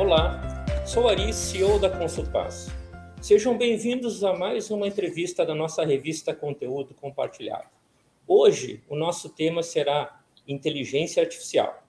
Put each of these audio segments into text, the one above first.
Olá, sou Ari, CEO da Consulpass. Sejam bem-vindos a mais uma entrevista da nossa revista Conteúdo Compartilhado. Hoje, o nosso tema será inteligência artificial.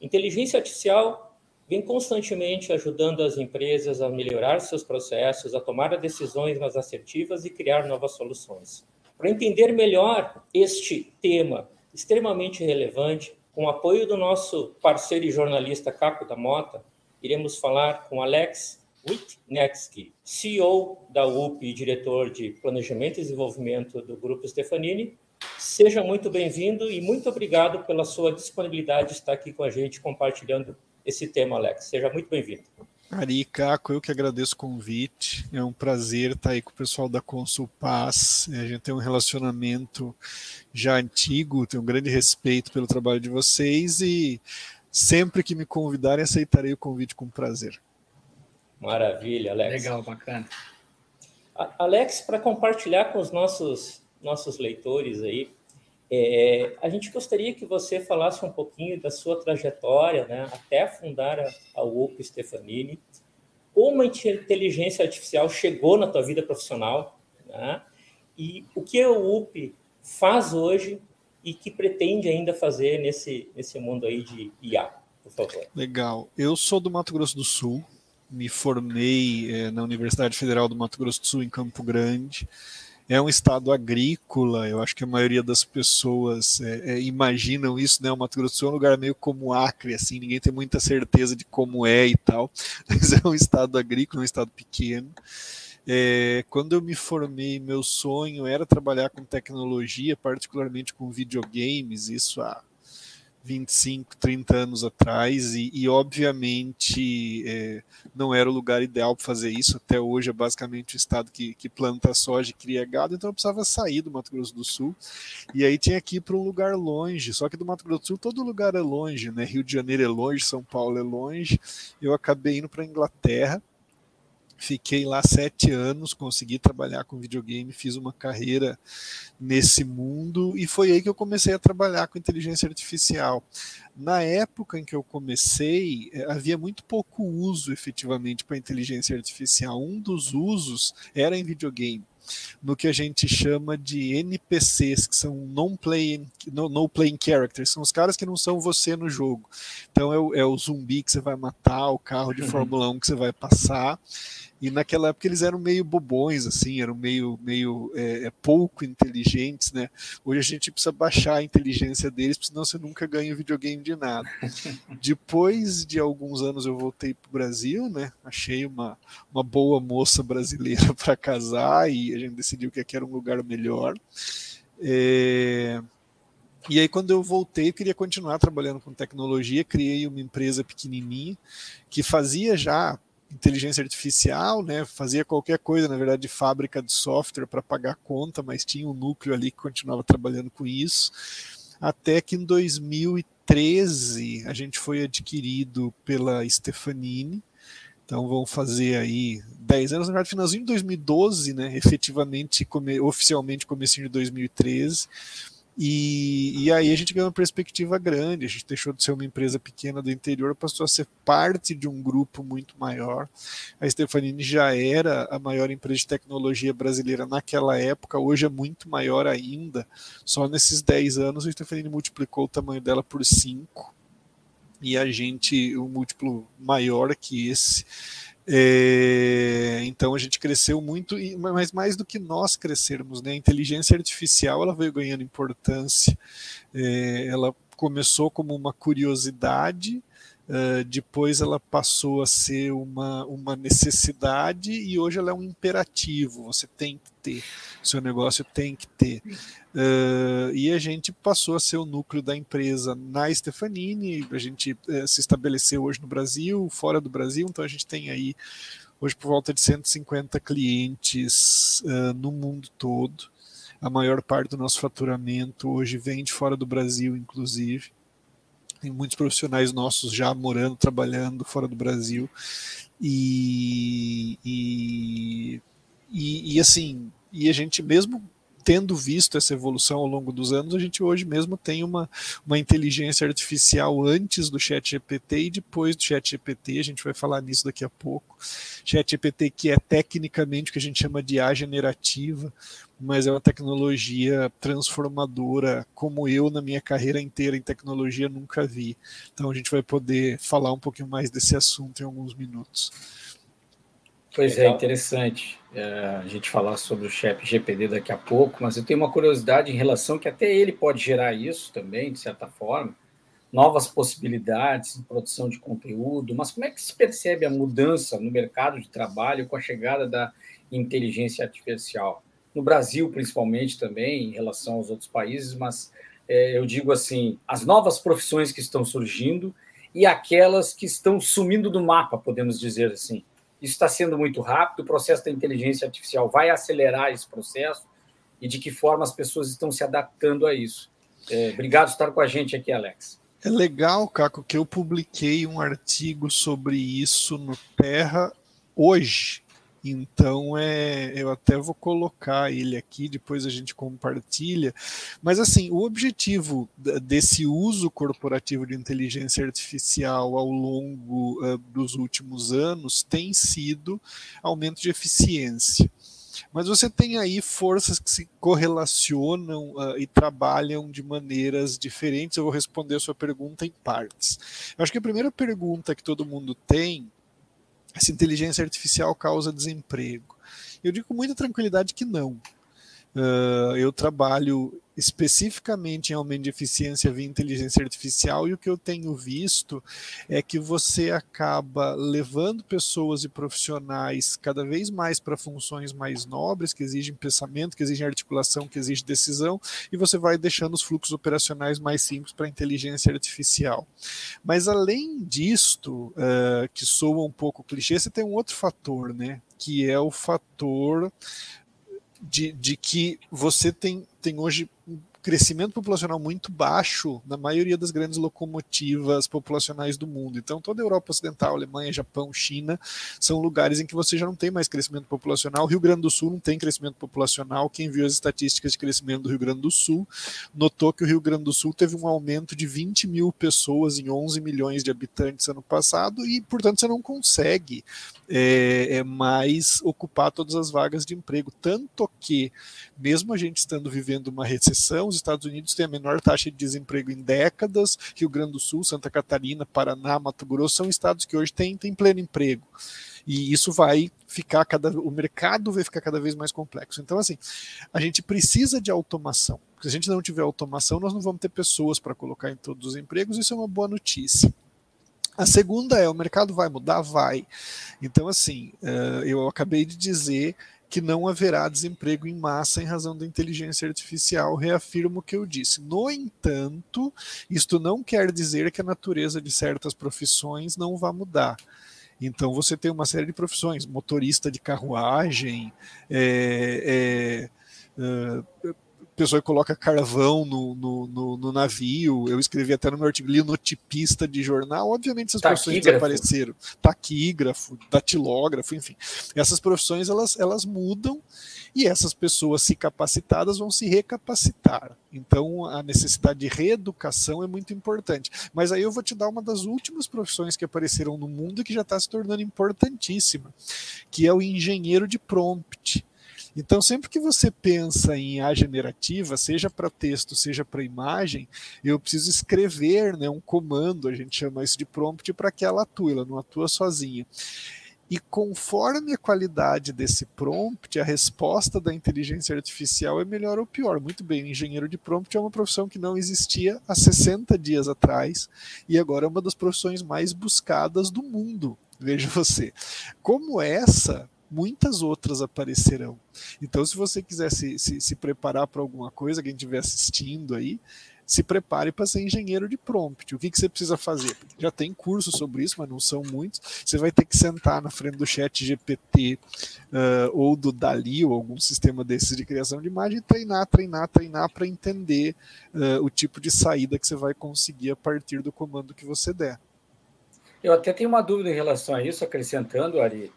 Inteligência artificial vem constantemente ajudando as empresas a melhorar seus processos, a tomar decisões mais assertivas e criar novas soluções. Para entender melhor este tema extremamente relevante, com o apoio do nosso parceiro e jornalista Caco da Mota, iremos falar com Alex Witnetsky, CEO da UP e diretor de Planejamento e Desenvolvimento do Grupo Stefanini. Seja muito bem-vindo e muito obrigado pela sua disponibilidade de estar aqui com a gente compartilhando esse tema, Alex. Seja muito bem-vindo. Ari, Caco, eu que agradeço o convite. É um prazer estar aí com o pessoal da Consul Paz. A gente tem um relacionamento já antigo, tenho um grande respeito pelo trabalho de vocês e sempre que me convidarem, aceitarei o convite com prazer. Maravilha, Alex. Legal, bacana. Alex, para compartilhar com os nossos, nossos leitores aí, é, a gente gostaria que você falasse um pouquinho da sua trajetória, né, até fundar a, a UP Stefanini, como a inteligência artificial chegou na tua vida profissional, né, e o que a UP faz hoje e que pretende ainda fazer nesse, nesse mundo aí de IA, por favor. Legal. Eu sou do Mato Grosso do Sul, me formei é, na Universidade Federal do Mato Grosso do Sul, em Campo Grande, é um estado agrícola, eu acho que a maioria das pessoas é, é, imaginam isso, né? O Mato Grosso do Sul é um lugar meio como Acre, assim, ninguém tem muita certeza de como é e tal, mas é um estado agrícola, um estado pequeno. É, quando eu me formei, meu sonho era trabalhar com tecnologia, particularmente com videogames, isso há 25, 30 anos atrás, e, e obviamente é, não era o lugar ideal para fazer isso. Até hoje é basicamente o estado que, que planta soja e cria gado, então eu precisava sair do Mato Grosso do Sul. E aí tinha que ir para um lugar longe, só que do Mato Grosso do Sul todo lugar é longe, né? Rio de Janeiro é longe, São Paulo é longe. Eu acabei indo para a Inglaterra Fiquei lá sete anos, consegui trabalhar com videogame, fiz uma carreira nesse mundo e foi aí que eu comecei a trabalhar com inteligência artificial. Na época em que eu comecei, eh, havia muito pouco uso efetivamente para inteligência artificial. Um dos usos era em videogame no que a gente chama de NPCs, que são non-playing no, no playing characters, são os caras que não são você no jogo. Então é o, é o zumbi que você vai matar, o carro de uhum. Fórmula 1 que você vai passar. E naquela época eles eram meio bobões, assim, eram meio, meio é, é pouco inteligentes, né? Hoje a gente precisa baixar a inteligência deles, senão você nunca ganha videogame de nada. Depois de alguns anos eu voltei para o Brasil, né? Achei uma, uma boa moça brasileira para casar e a gente decidiu que aqui era um lugar melhor. É... E aí, quando eu voltei, eu queria continuar trabalhando com tecnologia, criei uma empresa pequenininha que fazia já inteligência artificial, né, fazia qualquer coisa, na verdade, de fábrica de software para pagar conta, mas tinha um núcleo ali que continuava trabalhando com isso, até que em 2013 a gente foi adquirido pela Stefanini, então vão fazer aí 10 anos, na verdade, finalzinho de 2012, né, efetivamente, come, oficialmente comecinho de 2013, e, e, aí a gente ganhou uma perspectiva grande, a gente deixou de ser uma empresa pequena do interior, passou a ser parte de um grupo muito maior. A Stefanini já era a maior empresa de tecnologia brasileira naquela época, hoje é muito maior ainda. Só nesses 10 anos a Stefanini multiplicou o tamanho dela por 5 e a gente um múltiplo maior que esse. É, então a gente cresceu muito, mas mais do que nós crescermos, né? A inteligência artificial ela veio ganhando importância. É, ela começou como uma curiosidade, uh, depois ela passou a ser uma, uma necessidade e hoje ela é um imperativo. Você tem que ter, seu negócio tem que ter. Uh, e a gente passou a ser o núcleo da empresa na Stefanini, a gente uh, se estabeleceu hoje no Brasil, fora do Brasil, então a gente tem aí hoje por volta de 150 clientes uh, no mundo todo. A maior parte do nosso faturamento hoje vem de fora do Brasil, inclusive. Tem muitos profissionais nossos já morando, trabalhando fora do Brasil. E, e, e, e assim, e a gente mesmo tendo visto essa evolução ao longo dos anos, a gente hoje mesmo tem uma, uma inteligência artificial antes do chat GPT e depois do chat GPT, a gente vai falar nisso daqui a pouco. Chat GPT que é tecnicamente o que a gente chama de A generativa, mas é uma tecnologia transformadora, como eu na minha carreira inteira em tecnologia nunca vi. Então a gente vai poder falar um pouquinho mais desse assunto em alguns minutos. Pois é, interessante é, a gente falar sobre o CHEP GPD daqui a pouco, mas eu tenho uma curiosidade em relação que até ele pode gerar isso também, de certa forma, novas possibilidades de produção de conteúdo, mas como é que se percebe a mudança no mercado de trabalho com a chegada da inteligência artificial? No Brasil, principalmente, também, em relação aos outros países, mas é, eu digo assim, as novas profissões que estão surgindo e aquelas que estão sumindo do mapa, podemos dizer assim isso está sendo muito rápido, o processo da inteligência artificial vai acelerar esse processo e de que forma as pessoas estão se adaptando a isso. É, obrigado por estar com a gente aqui, Alex. É legal, Caco, que eu publiquei um artigo sobre isso no Terra hoje. Então é, eu até vou colocar ele aqui, depois a gente compartilha. Mas assim, o objetivo desse uso corporativo de inteligência artificial ao longo uh, dos últimos anos tem sido aumento de eficiência. Mas você tem aí forças que se correlacionam uh, e trabalham de maneiras diferentes. Eu vou responder a sua pergunta em partes. Eu acho que a primeira pergunta que todo mundo tem essa inteligência artificial causa desemprego? Eu digo com muita tranquilidade que não. Uh, eu trabalho especificamente em aumento de eficiência via inteligência artificial, e o que eu tenho visto é que você acaba levando pessoas e profissionais cada vez mais para funções mais nobres, que exigem pensamento, que exigem articulação, que exigem decisão, e você vai deixando os fluxos operacionais mais simples para a inteligência artificial. Mas além disto, uh, que soa um pouco clichê, você tem um outro fator, né? Que é o fator de, de que você tem, tem hoje crescimento populacional muito baixo na maioria das grandes locomotivas populacionais do mundo. Então, toda a Europa Ocidental, Alemanha, Japão, China, são lugares em que você já não tem mais crescimento populacional. Rio Grande do Sul não tem crescimento populacional. Quem viu as estatísticas de crescimento do Rio Grande do Sul notou que o Rio Grande do Sul teve um aumento de 20 mil pessoas em 11 milhões de habitantes ano passado e, portanto, você não consegue é, é mais ocupar todas as vagas de emprego. Tanto que, mesmo a gente estando vivendo uma recessão, os Estados Unidos têm a menor taxa de desemprego em décadas, Rio Grande do Sul, Santa Catarina, Paraná, Mato Grosso são estados que hoje têm, têm pleno emprego. E isso vai ficar cada o mercado vai ficar cada vez mais complexo. Então, assim, a gente precisa de automação. Se a gente não tiver automação, nós não vamos ter pessoas para colocar em todos os empregos, isso é uma boa notícia. A segunda é: o mercado vai mudar? Vai. Então, assim, uh, eu acabei de dizer que não haverá desemprego em massa em razão da inteligência artificial, reafirmo o que eu disse. No entanto, isto não quer dizer que a natureza de certas profissões não vá mudar. Então você tem uma série de profissões, motorista de carruagem, é, é, pessoa que coloca carvão no, no, no, no, navio. Eu escrevi até no meu artigo linotipista de jornal. Obviamente essas profissões desapareceram. Taquígrafo, datilógrafo, enfim. Essas profissões elas, elas mudam e essas pessoas se capacitadas vão se recapacitar. Então a necessidade de reeducação é muito importante. Mas aí eu vou te dar uma das últimas profissões que apareceram no mundo e que já está se tornando importantíssima, que é o engenheiro de prompt. Então, sempre que você pensa em A generativa, seja para texto, seja para imagem, eu preciso escrever né, um comando, a gente chama isso de prompt, para que ela atue, ela não atua sozinha. E conforme a qualidade desse prompt, a resposta da inteligência artificial é melhor ou pior. Muito bem, engenheiro de prompt é uma profissão que não existia há 60 dias atrás e agora é uma das profissões mais buscadas do mundo. Veja você. Como essa, muitas outras aparecerão. Então, se você quiser se, se, se preparar para alguma coisa, quem estiver assistindo aí, se prepare para ser engenheiro de prompt. O que, que você precisa fazer? Já tem curso sobre isso, mas não são muitos. Você vai ter que sentar na frente do chat GPT uh, ou do Dali ou algum sistema desses de criação de imagem e treinar, treinar, treinar para entender uh, o tipo de saída que você vai conseguir a partir do comando que você der. Eu até tenho uma dúvida em relação a isso, acrescentando, Ari.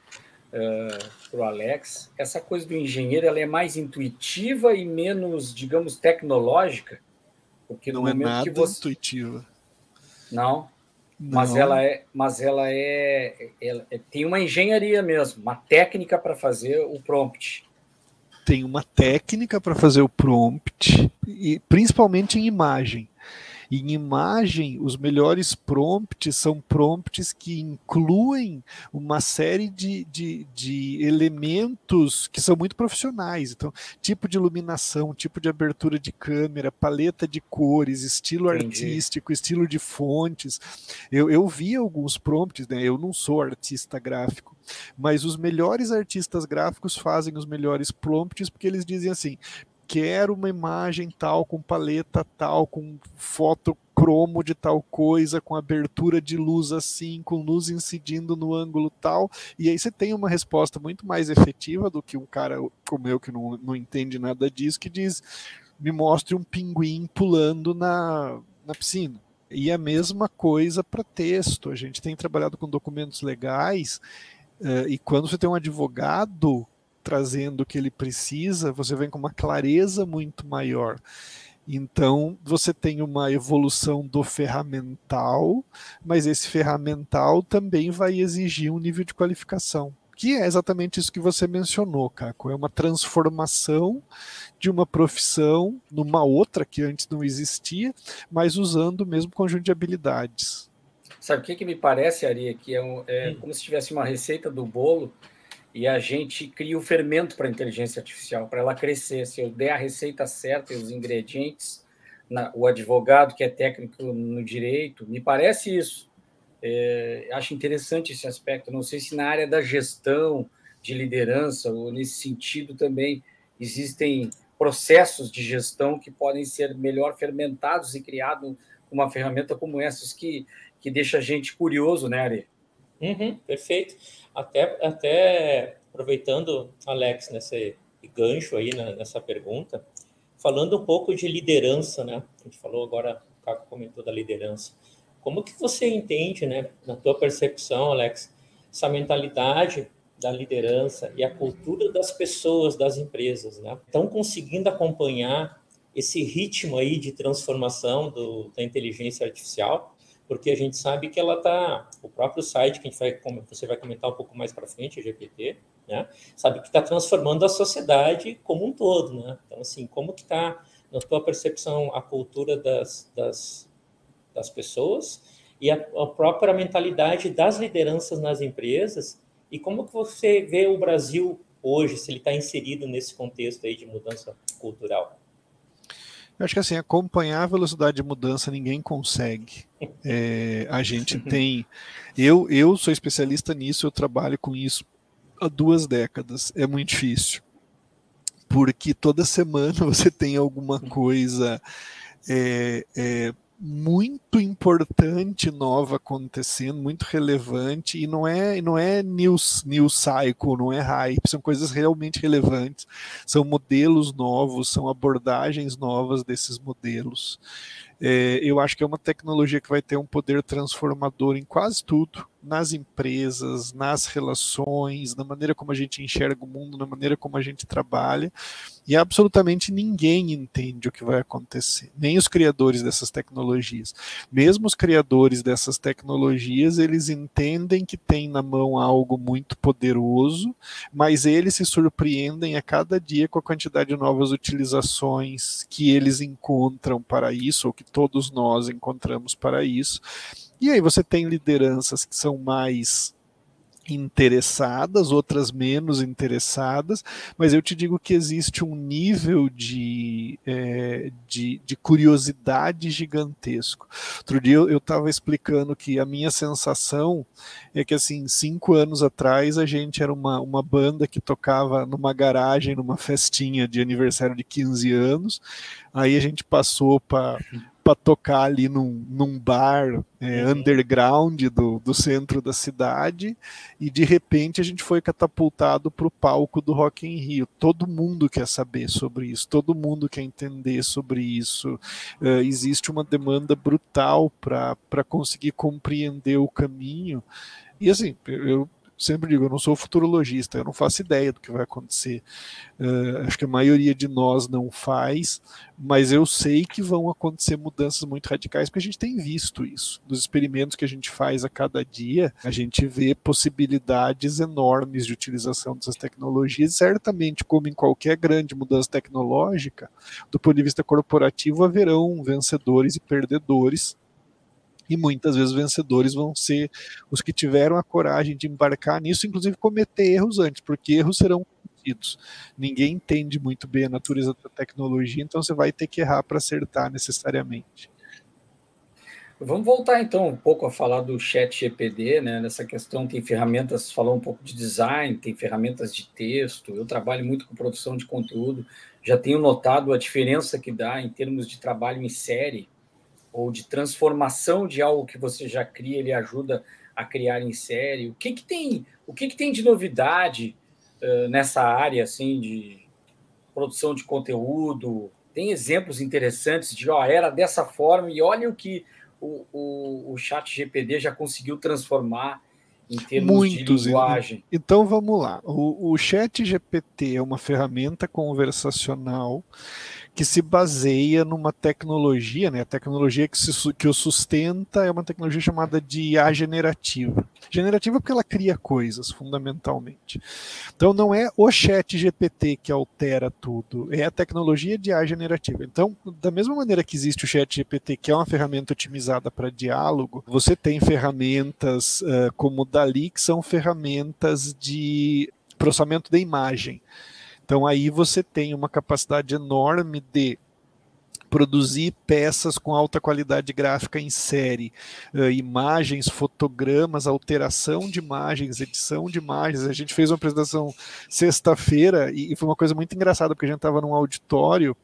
Uh, para o Alex. Essa coisa do engenheiro ela é mais intuitiva e menos, digamos, tecnológica? Porque Não é nada você... intuitiva. Não? Não. Mas ela é, mas ela é, ela é, tem uma engenharia mesmo, uma técnica para fazer o prompt. Tem uma técnica para fazer o prompt e principalmente em imagem. Em imagem, os melhores prompts são prompts que incluem uma série de, de, de elementos que são muito profissionais. Então, tipo de iluminação, tipo de abertura de câmera, paleta de cores, estilo Entendi. artístico, estilo de fontes. Eu, eu vi alguns prompts, né? eu não sou artista gráfico, mas os melhores artistas gráficos fazem os melhores prompts porque eles dizem assim: quero uma imagem tal, com paleta tal, com foto cromo de tal coisa, com abertura de luz assim, com luz incidindo no ângulo tal, e aí você tem uma resposta muito mais efetiva do que um cara como eu que não, não entende nada disso, que diz, me mostre um pinguim pulando na, na piscina. E a mesma coisa para texto. A gente tem trabalhado com documentos legais, uh, e quando você tem um advogado trazendo o que ele precisa, você vem com uma clareza muito maior. Então, você tem uma evolução do ferramental, mas esse ferramental também vai exigir um nível de qualificação, que é exatamente isso que você mencionou, Caco. É uma transformação de uma profissão numa outra que antes não existia, mas usando o mesmo conjunto de habilidades. Sabe o que, que me parece, Ari, que é, um, é hum. como se tivesse uma receita do bolo e a gente cria o fermento para a inteligência artificial, para ela crescer. Se eu der a receita certa e os ingredientes, na, o advogado que é técnico no direito, me parece isso. É, acho interessante esse aspecto. Não sei se na área da gestão, de liderança, ou nesse sentido também existem processos de gestão que podem ser melhor fermentados e criados com uma ferramenta como essa, que, que deixa a gente curioso, né, Ari? Uhum, perfeito. Até, até aproveitando, Alex, nesse gancho aí né, nessa pergunta, falando um pouco de liderança, né? A gente falou agora, o Caco comentou da liderança. Como que você entende, né, na tua percepção, Alex, essa mentalidade da liderança e a cultura das pessoas, das empresas, né? Estão conseguindo acompanhar esse ritmo aí de transformação do, da inteligência artificial? Porque a gente sabe que ela está, o próprio site que a gente vai, você vai comentar um pouco mais para frente, o GPT, né, sabe que está transformando a sociedade como um todo, né? Então, assim, como que está, na tua percepção, a cultura das, das, das pessoas e a, a, própria mentalidade das lideranças nas empresas e como que você vê o Brasil hoje, se ele está inserido nesse contexto aí de mudança cultural? Eu acho que assim, acompanhar a velocidade de mudança ninguém consegue. É, a gente tem. Eu, eu sou especialista nisso, eu trabalho com isso há duas décadas. É muito difícil. Porque toda semana você tem alguma coisa é, é, muito importante nova acontecendo, muito relevante, e não é, não é news, news cycle, não é hype, são coisas realmente relevantes, são modelos novos, são abordagens novas desses modelos. É, eu acho que é uma tecnologia que vai ter um poder transformador em quase tudo, nas empresas, nas relações, na maneira como a gente enxerga o mundo, na maneira como a gente trabalha, e absolutamente ninguém entende o que vai acontecer, nem os criadores dessas tecnologias. Mesmo os criadores dessas tecnologias, eles entendem que tem na mão algo muito poderoso, mas eles se surpreendem a cada dia com a quantidade de novas utilizações que eles encontram para isso, ou que todos nós encontramos para isso. E aí você tem lideranças que são mais interessadas, outras menos interessadas, mas eu te digo que existe um nível de, é, de, de, curiosidade gigantesco. Outro dia eu estava explicando que a minha sensação é que, assim, cinco anos atrás a gente era uma, uma banda que tocava numa garagem, numa festinha de aniversário de 15 anos, aí a gente passou para para tocar ali num, num bar é, uhum. underground do, do centro da cidade e de repente a gente foi catapultado para o palco do Rock in Rio. Todo mundo quer saber sobre isso, todo mundo quer entender sobre isso. Uh, existe uma demanda brutal para conseguir compreender o caminho. E assim, eu, sempre digo, eu não sou futurologista, eu não faço ideia do que vai acontecer. Uh, acho que a maioria de nós não faz, mas eu sei que vão acontecer mudanças muito radicais, porque a gente tem visto isso. Dos experimentos que a gente faz a cada dia, a gente vê possibilidades enormes de utilização dessas tecnologias, certamente, como em qualquer grande mudança tecnológica, do ponto de vista corporativo, haverão vencedores e perdedores e muitas vezes vencedores vão ser os que tiveram a coragem de embarcar nisso, inclusive cometer erros antes, porque erros serão cometidos. Ninguém entende muito bem a natureza da tecnologia, então você vai ter que errar para acertar necessariamente. Vamos voltar então um pouco a falar do Chat GPD, né? Nessa questão tem ferramentas, falou um pouco de design, tem ferramentas de texto. Eu trabalho muito com produção de conteúdo, já tenho notado a diferença que dá em termos de trabalho em série ou de transformação de algo que você já cria, ele ajuda a criar em série. O que, que tem, o que, que tem de novidade uh, nessa área assim de produção de conteúdo? Tem exemplos interessantes de ó, era dessa forma e olha o que o, o, o chat GPD já conseguiu transformar em termos Muitos, de linguagem. Então vamos lá. O, o Chat GPT é uma ferramenta conversacional que se baseia numa tecnologia, né? A tecnologia que, se, que o sustenta é uma tecnologia chamada de IA generativa. Generativa porque ela cria coisas, fundamentalmente. Então não é o chat GPT que altera tudo, é a tecnologia de IA generativa. Então, da mesma maneira que existe o chat GPT, que é uma ferramenta otimizada para diálogo, você tem ferramentas uh, como o Dali, que são ferramentas de processamento de imagem. Então aí você tem uma capacidade enorme de produzir peças com alta qualidade gráfica em série, uh, imagens, fotogramas, alteração de imagens, edição de imagens. A gente fez uma apresentação sexta-feira e, e foi uma coisa muito engraçada, porque a gente estava num auditório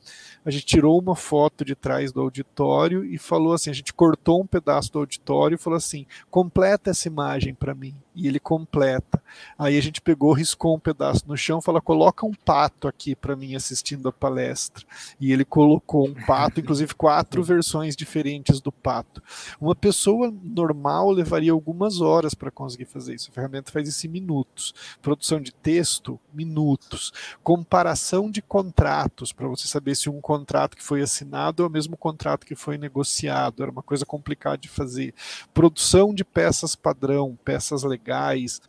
a gente tirou uma foto de trás do auditório e falou assim, a gente cortou um pedaço do auditório e falou assim, completa essa imagem para mim. E ele completa. Aí a gente pegou, riscou um pedaço no chão, falou, coloca um pato aqui para mim assistindo a palestra. E ele colocou um pato, inclusive quatro versões diferentes do pato. Uma pessoa normal levaria algumas horas para conseguir fazer isso. A ferramenta faz isso em minutos. Produção de texto, minutos. Comparação de contratos para você saber se um contrato que foi assinado é o mesmo contrato que foi negociado, era uma coisa complicada de fazer. Produção de peças padrão, peças legais,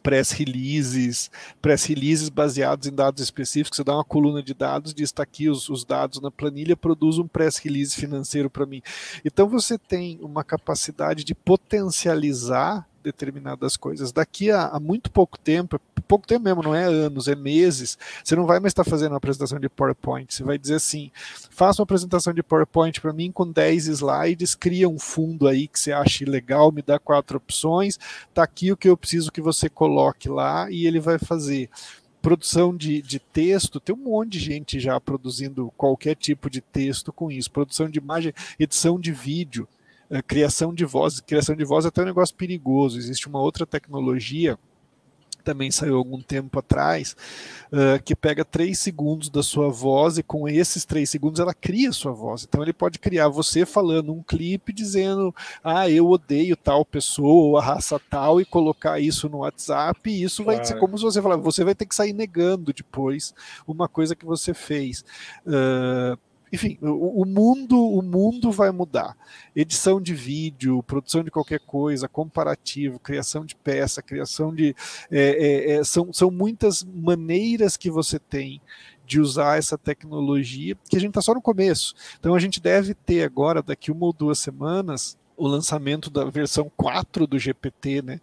press releases, press releases baseados em dados específicos. Você dá uma coluna de dados, diz está aqui os, os dados na planilha, produz um press release financeiro para mim. Então você tem uma capacidade de potencializar determinadas coisas. Daqui a, a, muito pouco tempo, pouco tempo mesmo, não é anos, é meses, você não vai mais estar fazendo uma apresentação de PowerPoint. Você vai dizer assim: faça uma apresentação de PowerPoint para mim com 10 slides, cria um fundo aí que você ache legal, me dá quatro opções, tá aqui o que eu preciso que você coloque lá e ele vai fazer produção de, de texto, tem um monte de gente já produzindo qualquer tipo de texto com isso, produção de imagem, edição de vídeo. Eh, criação de voz. Criação de voz é até um negócio perigoso. Existe uma outra tecnologia também saiu algum tempo atrás, uh, que pega três segundos da sua voz e com esses três segundos ela cria a sua voz. Então ele pode criar você falando um clipe dizendo, ah, eu odeio tal pessoa ou a raça tal e colocar isso no WhatsApp e isso claro. vai ser como se você falar, você vai ter que sair negando depois uma coisa que você fez. Uh, enfim, o, o, mundo o mundo vai mudar. Edição de vídeo, produção de qualquer coisa, comparativo, criação de peça, criação de é, é, é, são, são muitas maneiras que você tem de usar essa tecnologia que a gente está só no começo. Então a gente deve ter agora daqui uma ou duas semanas o lançamento da versão 4 do GPT, né?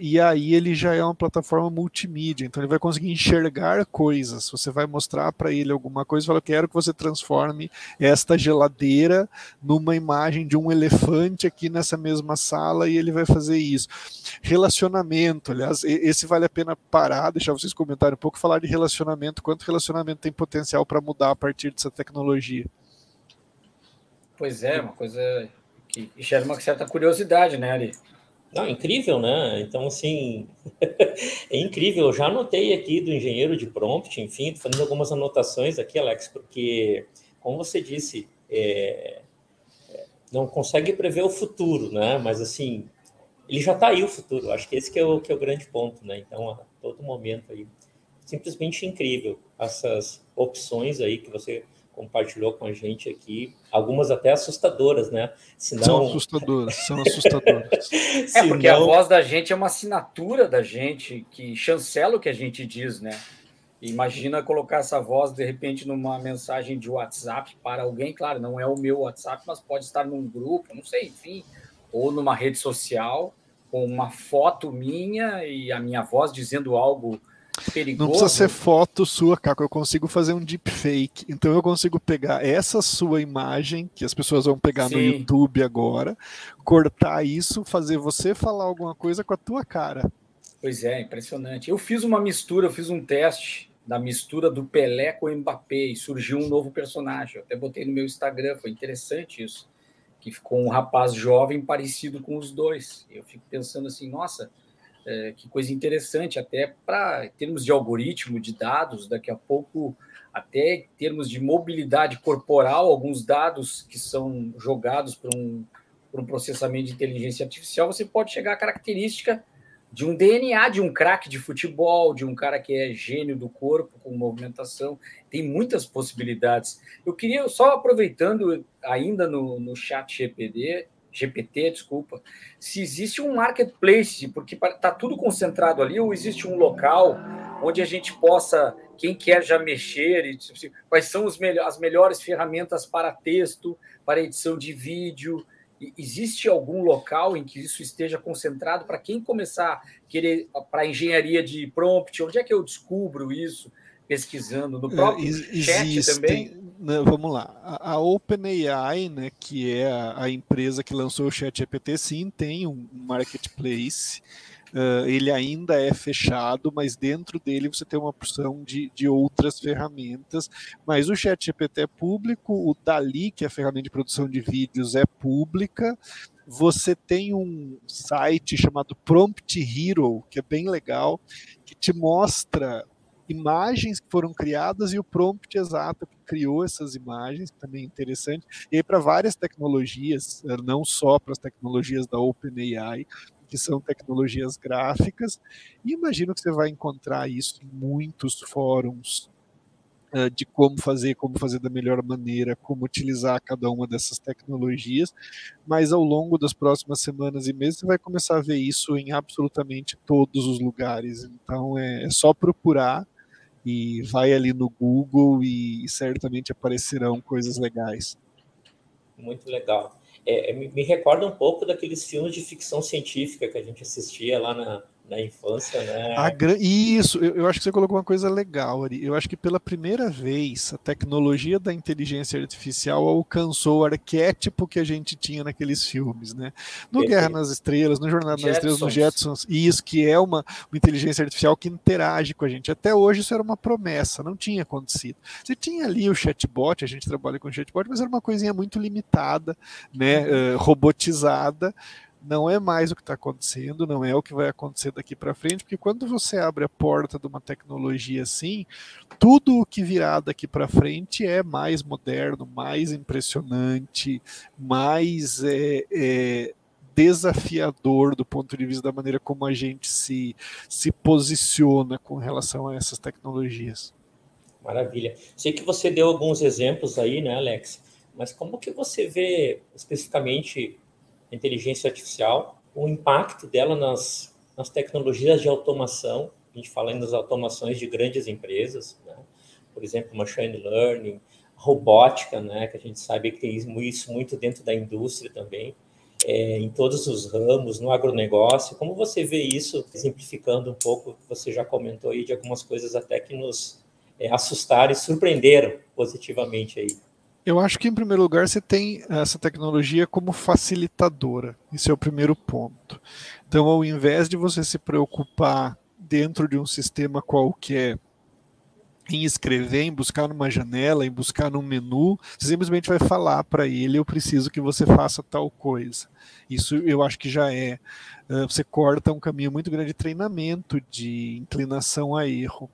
E aí ele já é uma plataforma multimídia, então ele vai conseguir enxergar coisas. Você vai mostrar para ele alguma coisa e fala: quero que você transforme esta geladeira numa imagem de um elefante aqui nessa mesma sala, e ele vai fazer isso. Relacionamento, aliás, esse vale a pena parar, deixar vocês comentarem um pouco, falar de relacionamento, quanto relacionamento tem potencial para mudar a partir dessa tecnologia. Pois é, uma coisa que gera uma certa curiosidade, né, Ali? Não, incrível, né? Então, assim, é incrível. Eu já anotei aqui do engenheiro de prompt, enfim, fazendo algumas anotações aqui, Alex, porque, como você disse, é, não consegue prever o futuro, né? Mas, assim, ele já está aí o futuro. Acho que esse que é o, que é o grande ponto, né? Então, a todo momento aí, simplesmente incrível essas opções aí que você compartilhou com a gente aqui, algumas até assustadoras, né? Senão... São assustadoras, são assustadoras. é, porque a voz da gente é uma assinatura da gente que chancela o que a gente diz, né? Imagina colocar essa voz de repente numa mensagem de WhatsApp para alguém, claro, não é o meu WhatsApp, mas pode estar num grupo, não sei, enfim, ou numa rede social com uma foto minha e a minha voz dizendo algo perigoso. Não precisa ser foto sua, Caco, eu consigo fazer um deepfake. Então eu consigo pegar essa sua imagem, que as pessoas vão pegar Sim. no YouTube agora, cortar isso, fazer você falar alguma coisa com a tua cara. Pois é, impressionante. Eu fiz uma mistura, eu fiz um teste da mistura do Pelé com o Mbappé e surgiu um novo personagem. Eu até botei no meu Instagram, foi interessante isso. Que ficou um rapaz jovem parecido com os dois. Eu fico pensando assim, nossa, é, que coisa interessante, até para termos de algoritmo, de dados, daqui a pouco, até termos de mobilidade corporal, alguns dados que são jogados para um, um processamento de inteligência artificial, você pode chegar à característica de um DNA de um craque de futebol, de um cara que é gênio do corpo com movimentação. Tem muitas possibilidades. Eu queria, só aproveitando ainda no, no chat GPD, GPT, desculpa, se existe um marketplace, porque está tudo concentrado ali, ou existe um local onde a gente possa, quem quer já mexer, e, quais são os as melhores ferramentas para texto, para edição de vídeo, Existe algum local em que isso esteja concentrado para quem começar a querer para engenharia de prompt? Onde é que eu descubro isso? Pesquisando no próprio é, chat também? Né, vamos lá. A, a OpenAI, né, que é a, a, empresa que lançou o ChatGPT, sim, tem um marketplace Uh, ele ainda é fechado, mas dentro dele você tem uma opção de, de outras ferramentas. Mas o ChatGPT é público, o Dali, que é a ferramenta de produção de vídeos, é pública. Você tem um site chamado Prompt Hero, que é bem legal, que te mostra imagens que foram criadas e o prompt exato que criou essas imagens, também é interessante. E para várias tecnologias, não só para as tecnologias da OpenAI, que são tecnologias gráficas, e imagino que você vai encontrar isso em muitos fóruns uh, de como fazer, como fazer da melhor maneira, como utilizar cada uma dessas tecnologias, mas ao longo das próximas semanas e meses você vai começar a ver isso em absolutamente todos os lugares. Então é, é só procurar e vai ali no Google e, certamente aparecerão coisas legais. Muito legal é, é me recorda um pouco daqueles filmes de ficção científica que a gente assistia lá na, na infância, né? A, isso, eu, eu, acho que você colocou uma coisa legal, Ari. Eu acho que pela primeira vez a tecnologia da inteligência artificial alcançou o arquétipo que a gente tinha naqueles filmes, né? No Perfeito. Guerra nas Estrelas, no Jornada nas Estrelas, no Jetsons, isso que é uma, uma inteligência artificial que interage com a gente. Até hoje isso era uma promessa, não tinha acontecido. Você tinha ali o chatbot, a gente trabalha com chatbot, mas era uma coisinha muito limitada, né? Uh, robotizada não é mais o que está acontecendo, não é o que vai acontecer daqui para frente, porque quando você abre a porta de uma tecnologia assim, tudo o que virá daqui para frente é mais moderno, mais impressionante, mais é, é, desafiador do ponto de vista da maneira como a gente se, se posiciona com relação a essas tecnologias. Maravilha. Sei que você deu alguns exemplos aí, né, Alex? Mas como que você vê especificamente inteligência artificial, o impacto dela nas, nas tecnologias de automação, a gente fala das automações de grandes empresas, né? por exemplo, machine learning, robótica, né? que a gente sabe que tem isso muito dentro da indústria também, é, em todos os ramos, no agronegócio. Como você vê isso, exemplificando um pouco, você já comentou aí de algumas coisas até que nos é, assustaram e surpreenderam positivamente aí. Eu acho que, em primeiro lugar, você tem essa tecnologia como facilitadora. Esse é o primeiro ponto. Então, ao invés de você se preocupar dentro de um sistema qualquer em escrever, em buscar numa janela, em buscar num menu, você simplesmente vai falar para ele: eu preciso que você faça tal coisa. Isso eu acho que já é. Você corta um caminho muito grande de treinamento, de inclinação a erro.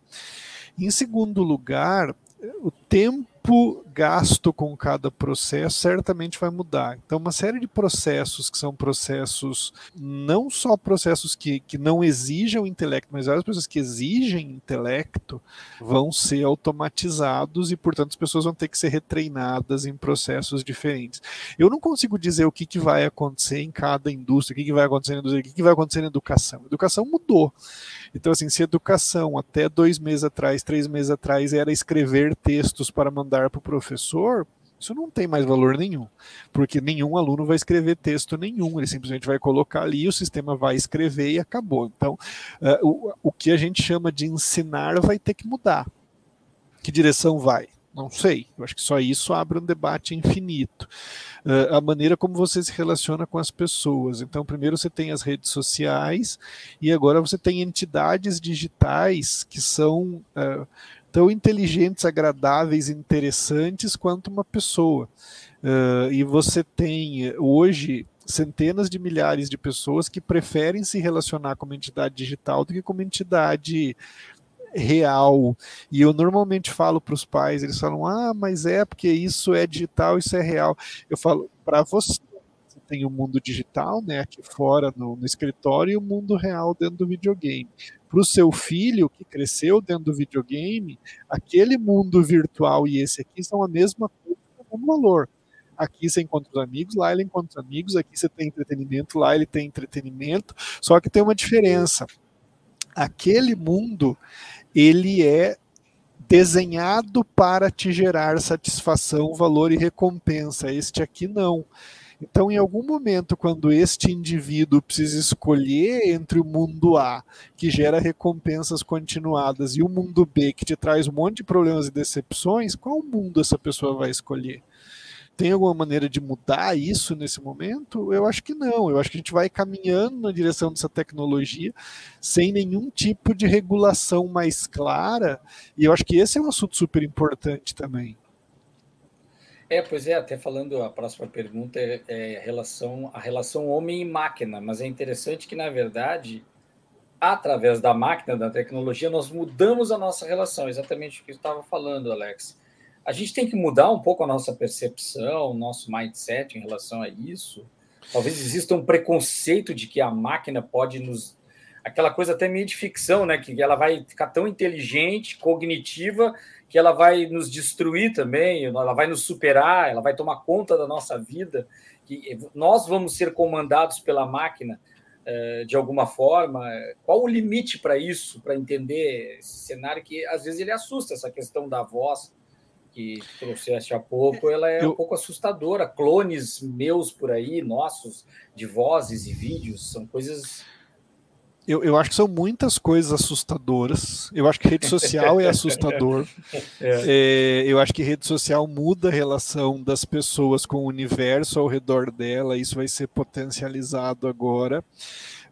Em segundo lugar, o tempo tempo gasto com cada processo certamente vai mudar. Então, uma série de processos que são processos, não só processos que, que não exijam intelecto, mas várias pessoas que exigem intelecto, vão ser automatizados e, portanto, as pessoas vão ter que ser retreinadas em processos diferentes. Eu não consigo dizer o que, que vai acontecer em cada indústria, o que, que vai acontecer na indústria, o que, que vai acontecer na educação. A educação mudou. Então, assim, se educação até dois meses atrás, três meses atrás, era escrever textos para mandar para o professor, isso não tem mais valor nenhum, porque nenhum aluno vai escrever texto nenhum, ele simplesmente vai colocar ali, o sistema vai escrever e acabou. Então, uh, o, o que a gente chama de ensinar vai ter que mudar. Que direção vai? Não sei. Eu acho que só isso abre um debate infinito. Uh, a maneira como você se relaciona com as pessoas. Então, primeiro você tem as redes sociais e agora você tem entidades digitais que são uh, tão inteligentes, agradáveis, interessantes quanto uma pessoa. Uh, e você tem hoje centenas de milhares de pessoas que preferem se relacionar com uma entidade digital do que com uma entidade real. E eu normalmente falo para os pais, eles falam: "Ah, mas é porque isso é digital, isso é real". Eu falo: "Para você você tem o mundo digital, né, aqui fora no, no escritório e o mundo real dentro do videogame. Para o seu filho que cresceu dentro do videogame, aquele mundo virtual e esse aqui são a mesma coisa, o mesmo valor. Aqui você encontra os amigos, lá ele encontra os amigos, aqui você tem entretenimento, lá ele tem entretenimento, só que tem uma diferença. Aquele mundo ele é desenhado para te gerar satisfação, valor e recompensa. Este aqui não. Então, em algum momento, quando este indivíduo precisa escolher entre o mundo A, que gera recompensas continuadas, e o mundo B, que te traz um monte de problemas e decepções, qual mundo essa pessoa vai escolher? Tem alguma maneira de mudar isso nesse momento? Eu acho que não. Eu acho que a gente vai caminhando na direção dessa tecnologia sem nenhum tipo de regulação mais clara. E eu acho que esse é um assunto super importante também. É, pois é, até falando a próxima pergunta é, é relação, a relação homem e máquina, mas é interessante que, na verdade, através da máquina, da tecnologia, nós mudamos a nossa relação, exatamente o que eu estava falando, Alex a gente tem que mudar um pouco a nossa percepção, o nosso mindset em relação a isso. Talvez exista um preconceito de que a máquina pode nos. Aquela coisa até meio de ficção, né? Que ela vai ficar tão inteligente, cognitiva, que ela vai nos destruir também, ela vai nos superar, ela vai tomar conta da nossa vida, que nós vamos ser comandados pela máquina eh, de alguma forma. Qual o limite para isso, para entender esse cenário que às vezes ele assusta, essa questão da voz, que trouxeste há pouco, ela é eu... um pouco assustadora. Clones meus por aí, nossos, de vozes e vídeos, são coisas. Eu, eu acho que são muitas coisas assustadoras. Eu acho que rede social é assustador. É. É, eu acho que rede social muda a relação das pessoas com o universo ao redor dela. Isso vai ser potencializado agora.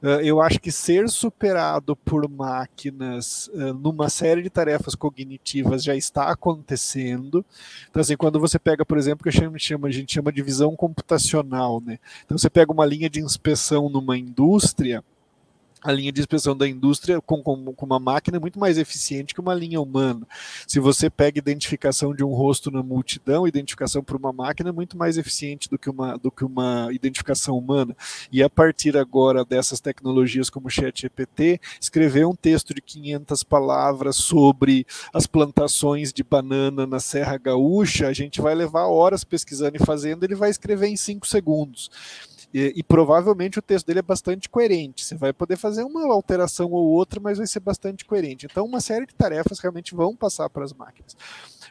Uh, eu acho que ser superado por máquinas uh, numa série de tarefas cognitivas já está acontecendo. Então, assim, quando você pega, por exemplo, que a gente chama, a gente chama de visão computacional, né? Então, você pega uma linha de inspeção numa indústria a linha de inspeção da indústria com, com, com, uma máquina é muito mais eficiente que uma linha humana. Se você pega identificação de um rosto na multidão, identificação por uma máquina é muito mais eficiente do que uma, do que uma identificação humana. E a partir agora dessas tecnologias como o ChatGPT, escrever um texto de 500 palavras sobre as plantações de banana na Serra Gaúcha, a gente vai levar horas pesquisando e fazendo, ele vai escrever em 5 segundos. E, e, provavelmente o texto dele é bastante coerente. Você vai poder fazer uma alteração ou outra, mas vai ser bastante coerente. Então, uma série de tarefas realmente vão passar para as máquinas.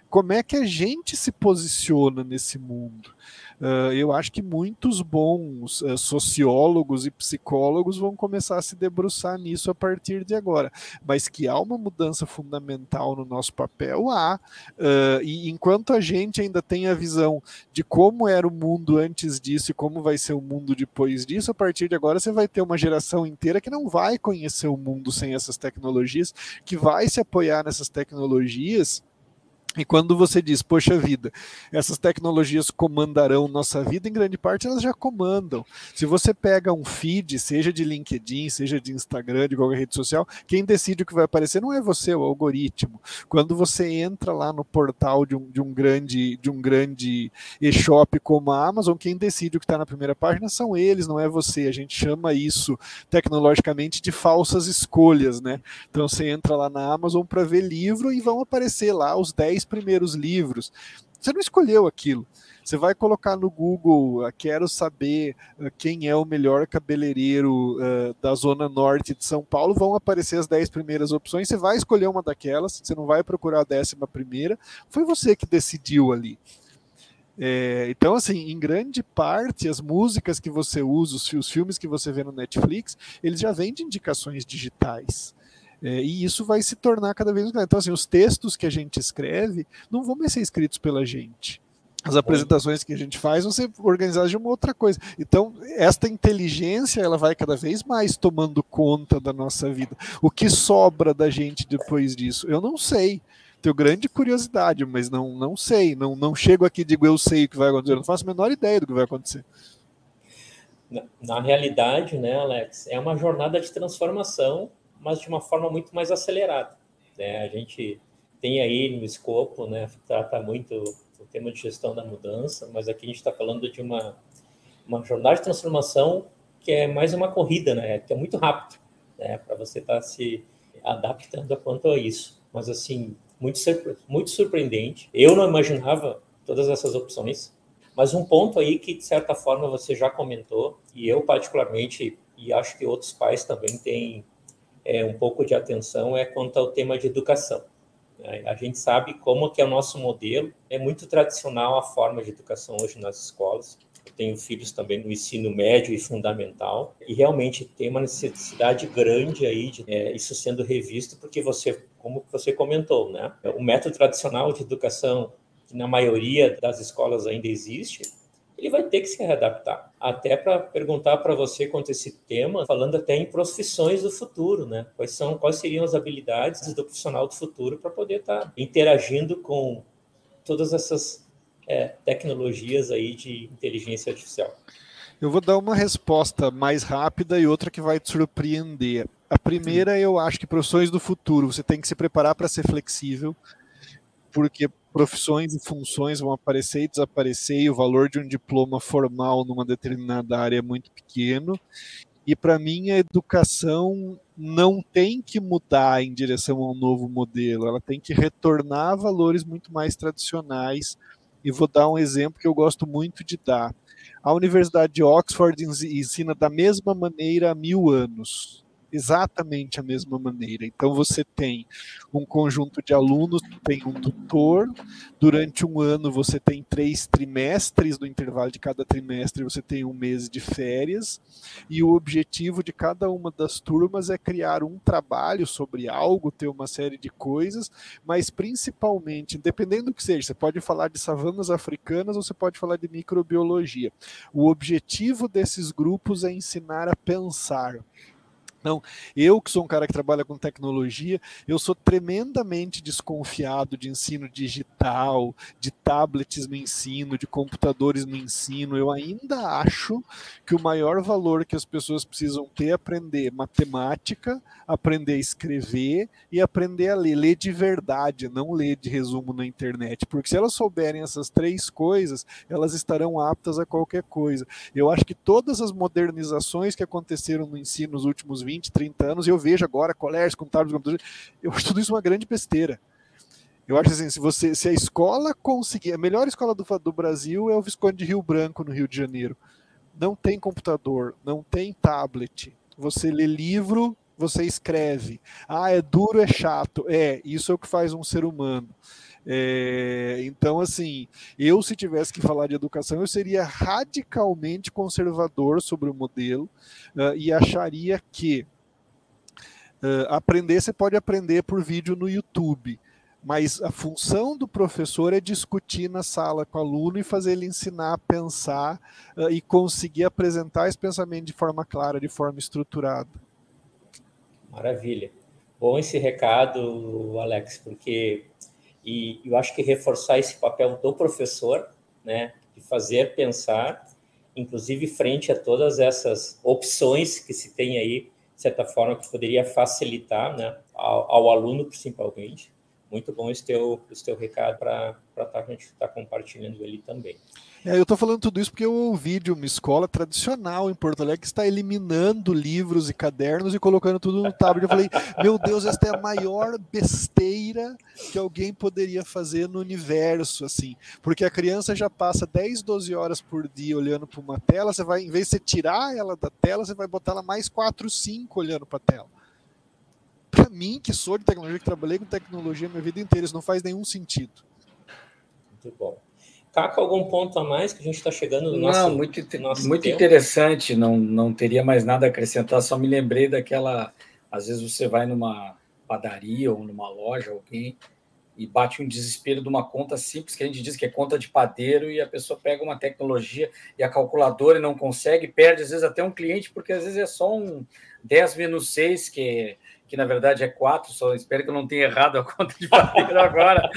Como é que a gente se posiciona nesse mundo? Uh, eu acho que muitos bons uh, sociólogos e psicólogos vão começar a se debruçar nisso a partir de agora. Mas que há uma mudança fundamental no nosso papel, há. Uh, e enquanto a gente ainda tem a visão de como era o mundo antes disso e como vai ser o mundo depois disso, a partir de agora você vai ter uma geração inteira que não vai conhecer o mundo sem essas tecnologias, que vai se apoiar nessas tecnologias E quando você diz, poxa vida, essas tecnologias comandarão nossa vida, em grande parte elas já comandam. Se você pega um feed, seja de LinkedIn, seja de Instagram, de qualquer rede social, quem decide o que vai aparecer não é você, é o algoritmo. Quando você entra lá no portal de um, de um grande de um grande e-shop como a Amazon, quem decide o que está na primeira página são eles, não é você. A gente chama isso tecnologicamente de falsas escolhas, né? Então você entra lá na Amazon para ver livro e vão aparecer lá os 10 primeiros livros. Você não escolheu aquilo. Você vai colocar no Google, ah, quero saber ah, quem é o melhor cabeleireiro uh, da zona norte de São Paulo, vão aparecer as 10 primeiras opções, você vai escolher uma daquelas, você não vai procurar a décima primeira, foi você que decidiu ali. É, então, assim, em grande parte, as músicas que você usa, os, os filmes que você vê no Netflix, eles já vêm de indicações digitais. É, e isso vai se tornar cada vez mais. Então, assim, os textos que a gente escreve não vão mais ser escritos pela gente. As apresentações que a gente faz vão ser organizadas de uma outra coisa. Então, esta inteligência ela vai cada vez mais tomando conta da nossa vida. O que sobra da gente depois disso? Eu não sei. Tenho grande curiosidade, mas não, não sei. Não, não chego aqui e digo eu sei o que vai acontecer. Eu não faço a menor ideia do que vai acontecer. Na, na realidade, né, Alex, é uma jornada de transformação mas de uma forma muito mais acelerada. Né? A gente tem aí no escopo, né, trata muito o tema de gestão da mudança, mas aqui a gente está falando de uma, uma jornada de transformação que é mais uma corrida, né, que é muito rápido, né, para você estar tá se adaptando a quanto a isso. Mas, assim, muito, muito surpreendente. Eu não imaginava todas essas opções, mas um ponto aí que, de certa forma, você já comentou, e eu particularmente, e acho que outros pais também têm é, um pouco de atenção é quanto ao tema de educação. Né? A gente sabe como que é o nosso modelo, é muito tradicional a forma de educação hoje nas escolas. Eu tenho filhos também no ensino médio e fundamental, e realmente tem uma necessidade grande aí de é, isso sendo revisto, porque você, como você comentou, né? O método tradicional de educação, que na maioria das escolas ainda existe, ele vai ter que se readaptar. Até para perguntar para você quanto esse tema, falando até em profissões do futuro, né? Quais são, quais seriam as habilidades do profissional do futuro para poder estar tá interagindo com todas essas é, tecnologias aí de inteligência artificial. Eu vou dar uma resposta mais rápida e outra que vai te surpreender. A primeira, eu acho que profissões do futuro, você tem que se preparar para ser flexível, porque profissões e funções vão aparecer e desaparecer, e o valor de um diploma formal numa determinada área é muito pequeno. E para mim, a educação não tem que mudar em direção a um novo modelo, ela tem que retornar a valores muito mais tradicionais. E vou dar um exemplo que eu gosto muito de dar. A Universidade de Oxford ensina da mesma maneira há mil anos exatamente a mesma maneira. Então você tem um conjunto de alunos, tem um tutor, durante um ano você tem três trimestres, no intervalo de cada trimestre você tem um mês de férias, e o objetivo de cada uma das turmas é criar um trabalho sobre algo, ter uma série de coisas, mas principalmente, dependendo do que seja, você pode falar de savanas africanas ou você pode falar de microbiologia. O objetivo desses grupos é ensinar a pensar não, eu que sou um cara que trabalha com tecnologia, eu sou tremendamente desconfiado de ensino digital, de tablets no ensino, de computadores no ensino. Eu ainda acho que o maior valor que as pessoas precisam ter é aprender matemática, aprender a escrever e aprender a ler. Ler de verdade, não ler de resumo na internet. Porque se elas souberem essas três coisas, elas estarão aptas a qualquer coisa. Eu acho que todas as modernizações que aconteceram no ensino nos últimos 20, 30 anos, e eu vejo agora colégios, computadores, computadores, eu acho tudo isso uma grande besteira. Eu acho assim, se você, se a escola conseguir, a melhor escola do, do Brasil é o Visconde de Rio Branco, no Rio de Janeiro. Não tem computador, não tem tablet. Você lê livro, você escreve. Ah, é duro, é chato. É, isso é o que faz um ser humano. É, então, assim, eu se tivesse que falar de educação, eu seria radicalmente conservador sobre o modelo uh, e acharia que uh, aprender você pode aprender por vídeo no YouTube, mas a função do professor é discutir na sala com o aluno e fazer ele ensinar a pensar uh, e conseguir apresentar esse pensamento de forma clara, de forma estruturada. Maravilha. Bom esse recado, Alex, porque e eu acho que reforçar esse papel do professor, né, de fazer pensar, inclusive frente a todas essas opções que se tem aí, de certa forma, que poderia facilitar né, ao, ao aluno, principalmente. Muito bom esse teu, esse teu recado para tá, a gente estar tá compartilhando ele também. É, eu estou falando tudo isso porque eu ouvi de uma escola tradicional em Porto Alegre que está eliminando livros e cadernos e colocando tudo no tablet. Eu falei, meu Deus, esta é a maior besteira que alguém poderia fazer no universo, assim. Porque a criança já passa 10, 12 horas por dia olhando para uma tela, você vai, em vez de você tirar ela da tela, você vai botar ela mais 4, 5 olhando para a tela. Para mim, que sou de tecnologia, que trabalhei com tecnologia minha vida inteira, isso não faz nenhum sentido. Muito bom. Caco, algum ponto a mais que a gente está chegando no nosso Não, muito, nosso muito interessante, não, não teria mais nada a acrescentar, só me lembrei daquela. Às vezes você vai numa padaria ou numa loja, alguém, e bate um desespero de uma conta simples, que a gente diz que é conta de padeiro, e a pessoa pega uma tecnologia e a calculadora e não consegue, perde às vezes até um cliente, porque às vezes é só um 10 menos 6, que é que na verdade é quatro, só espero que eu não tenha errado a conta de padeiro agora.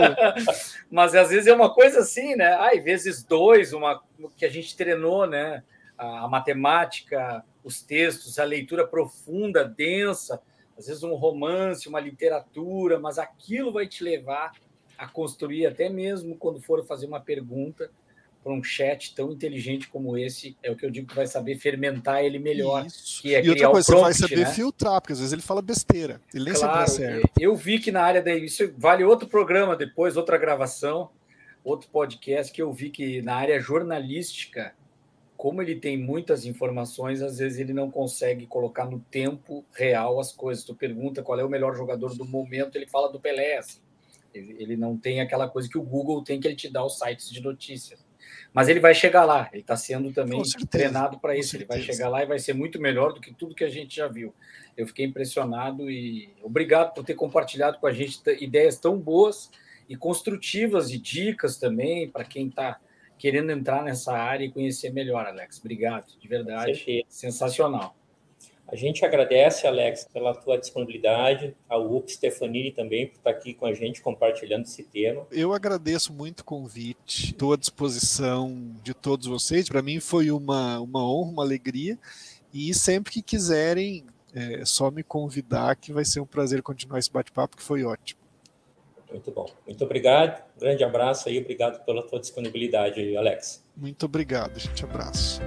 Mas às vezes é uma coisa assim, né? Ah, vezes dois, uma que a gente treinou, né? A, a matemática, os textos, a leitura profunda, densa, às vezes um romance, uma literatura, mas aquilo vai te levar a construir até mesmo quando for fazer uma pergunta para um chat tão inteligente como esse, é o que eu digo que vai saber fermentar ele melhor. Isso. Que é e outra coisa, prompt, você vai saber né? filtrar, porque às vezes ele fala besteira. Ele nem claro, sempre certo. Eu vi que na área da. Isso vale outro programa depois, outra gravação, outro podcast, que eu vi que na área jornalística, como ele tem muitas informações, às vezes ele não consegue colocar no tempo real as coisas. Tu pergunta qual é o melhor jogador do momento, ele fala do Pelé. Assim. Ele não tem aquela coisa que o Google tem, que ele te dá os sites de notícias. Mas ele vai chegar lá, ele está sendo também treinado para isso. Ele vai chegar lá e vai ser muito melhor do que tudo que a gente já viu. Eu fiquei impressionado e obrigado por ter compartilhado com a gente ideias tão boas e construtivas e dicas também para quem está querendo entrar nessa área e conhecer melhor, Alex. Obrigado, de verdade. Sensacional. A gente agradece, Alex, pela tua disponibilidade, ao UP Stefanini também por estar aqui com a gente compartilhando esse tema. Eu agradeço muito o convite, estou à disposição de todos vocês. Para mim foi uma, uma honra, uma alegria. E sempre que quiserem, é só me convidar, que vai ser um prazer continuar esse bate-papo, que foi ótimo. Muito bom. Muito obrigado. grande abraço aí. Obrigado pela tua disponibilidade, Alex. Muito obrigado, gente. Abraço.